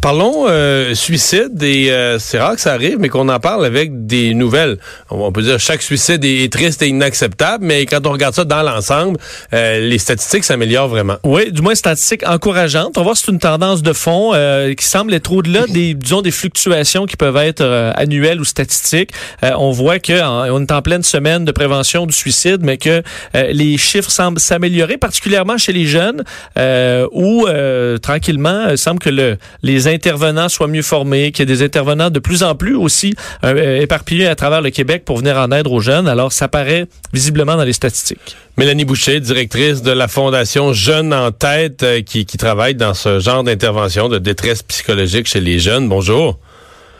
Parlons euh, suicide et euh, c'est rare que ça arrive, mais qu'on en parle avec des nouvelles. On peut dire chaque suicide est, est triste et inacceptable, mais quand on regarde ça dans l'ensemble, euh, les statistiques s'améliorent vraiment. Oui, du moins statistiques encourageantes. On va voir si c'est une tendance de fond euh, qui semble être au-delà des disons des fluctuations qui peuvent être euh, annuelles ou statistiques. Euh, on voit que en- on est en pleine semaine de prévention du suicide, mais que les chiffres semblent s'améliorer, particulièrement chez les jeunes, euh, où euh, tranquillement, il semble que le, les intervenants soient mieux formés, qu'il y ait des intervenants de plus en plus aussi euh, éparpillés à travers le Québec pour venir en aide aux jeunes. Alors, ça paraît visiblement dans les statistiques. Mélanie Boucher, directrice de la Fondation Jeunes en tête, euh, qui travaille dans ce genre d'intervention de détresse psychologique chez les jeunes. Bonjour.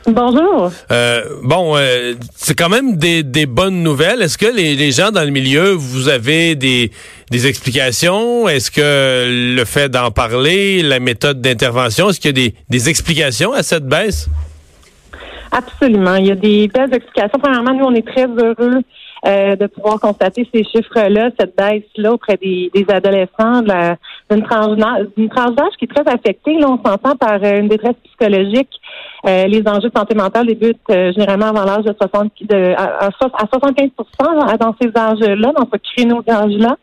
Bonjour. Euh, bon, euh, c'est quand même des, des bonnes nouvelles. Est-ce que les, les gens dans le milieu, vous avez des, des explications? Est-ce que le fait d'en parler, la méthode d'intervention, est-ce qu'il y a des, des explications à cette baisse? Absolument. Il y a des belles explications. Premièrement, nous, on est très heureux euh, de pouvoir constater ces chiffres-là, cette baisse-là auprès des, des adolescents, d'une tranche d'âge qui est très affectée. Là, on s'entend par euh, une détresse psychologique. Euh, les enjeux de santé mentale débutent euh, généralement avant l'âge de 60 de, à, à à 75 là, dans ces âges-là, dans ce créneau d'âge-là.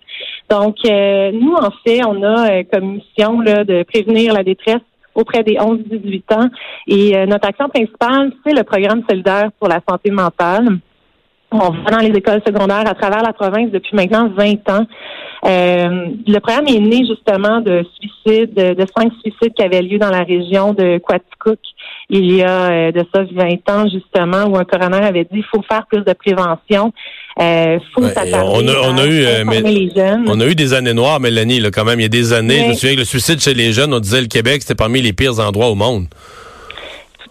Donc, euh, nous, en fait, on a euh, comme mission là, de prévenir la détresse auprès des 11-18 ans. Et euh, notre action principale, c'est le programme solidaire pour la santé mentale. On va dans les écoles secondaires à travers la province depuis maintenant 20 ans. Euh, le programme est né justement de suicides, de, cinq suicides qui avaient lieu dans la région de Quaticook il y a euh, de ça 20 ans justement, où un coroner avait dit il faut faire plus de prévention, euh, faut Ouais, on a- on a à eu, euh, mais-. On a eu des années noires, Mélanie, là, quand même. Il y a des années, je me souviens que le suicide chez les jeunes, on disait le Québec, c'était parmi les pires endroits au monde.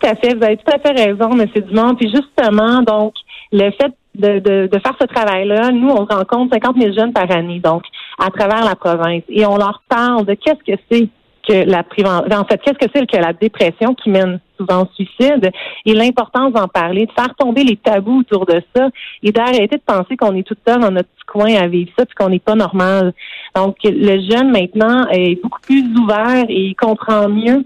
Tout à fait, vous avez tout à fait raison, M. Dumont. Puis justement, donc, le fait de, de, de faire ce travail-là, nous, on rencontre 50 000 jeunes par année, donc, à travers la province. Et on leur parle de qu'est-ce que c'est que la prévention, en fait, qu'est-ce que c'est que la dépression qui mène souvent au suicide et l'importance d'en parler, de faire tomber les tabous autour de ça et d'arrêter de penser qu'on est tout seul dans notre petit coin à vivre ça puis qu'on n'est pas normal. Donc, le jeune maintenant est beaucoup plus ouvert et il comprend mieux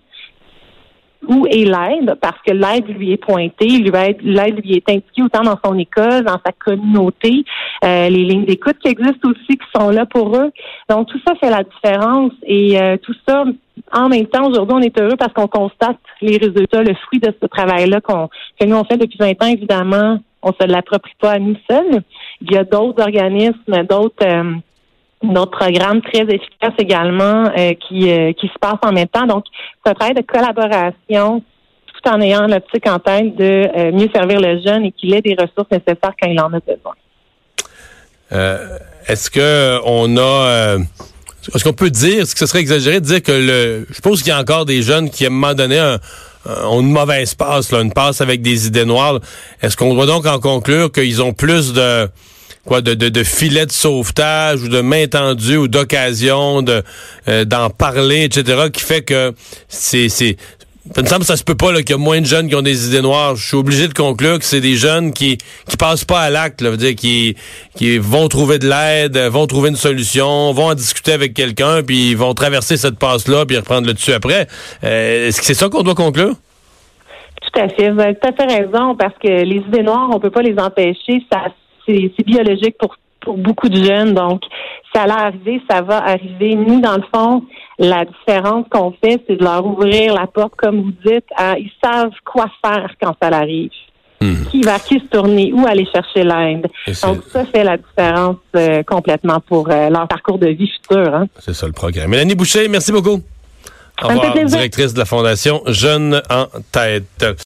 où est l'aide, parce que l'aide lui est pointée, l'aide lui est indiquée autant dans son école, dans sa communauté, euh, les lignes d'écoute qui existent aussi, qui sont là pour eux. Donc tout ça fait la différence et euh, tout ça, en même temps, aujourd'hui, on est heureux parce qu'on constate les résultats, le fruit de ce travail-là qu'on que nous on fait depuis 20 ans, évidemment, on se l'approprie pas à nous seuls. Il y a d'autres organismes, d'autres euh, d'autres programmes très efficaces également euh, qui, euh, qui se passent en même temps. Donc, c'est un travail de collaboration tout en ayant l'optique en tête de euh, mieux servir le jeune et qu'il ait des ressources nécessaires quand il en a besoin. Est-ce que on a est-ce qu'on peut dire, est-ce que ce serait exagéré de dire que le je suppose qu'il y a encore des jeunes qui à un moment donné un- ont une mauvaise passe, là, une passe avec des idées noires. Est-ce qu'on doit donc en conclure qu'ils ont plus de quoi de, de, de filets de sauvetage ou de main tendue ou d'occasion de euh, d'en parler, etc., qui fait que c'est c'est ça me semble que ça se peut pas qu'il y a moins de jeunes qui ont des idées noires. Je suis obligé de conclure que c'est des jeunes qui qui passent pas à l'acte, là, veut dire qui qui vont trouver de l'aide, vont trouver une solution, vont en discuter avec quelqu'un, puis ils vont traverser cette passe là, puis reprendre le dessus après. Euh, Est-ce que c'est ça qu'on doit conclure? Tout à fait. Vous avez tout à fait raison parce que les idées noires, on peut pas les empêcher. Ça, c'est biologique pour pour beaucoup de jeunes. Donc, ça allait arriver, ça va arriver. Nous, dans le fond, la différence qu'on fait, c'est de leur ouvrir la porte, comme vous dites. à- ils savent quoi faire quand ça arrive. Qui vers qui se tourner, où aller chercher l'aide. Donc, ça fait la différence euh, complètement pour euh, leur parcours de vie futur. Hein. C'est ça le programme. Mélanie Boucher, merci beaucoup. Au revoir, directrice de la Fondation Jeunes en tête.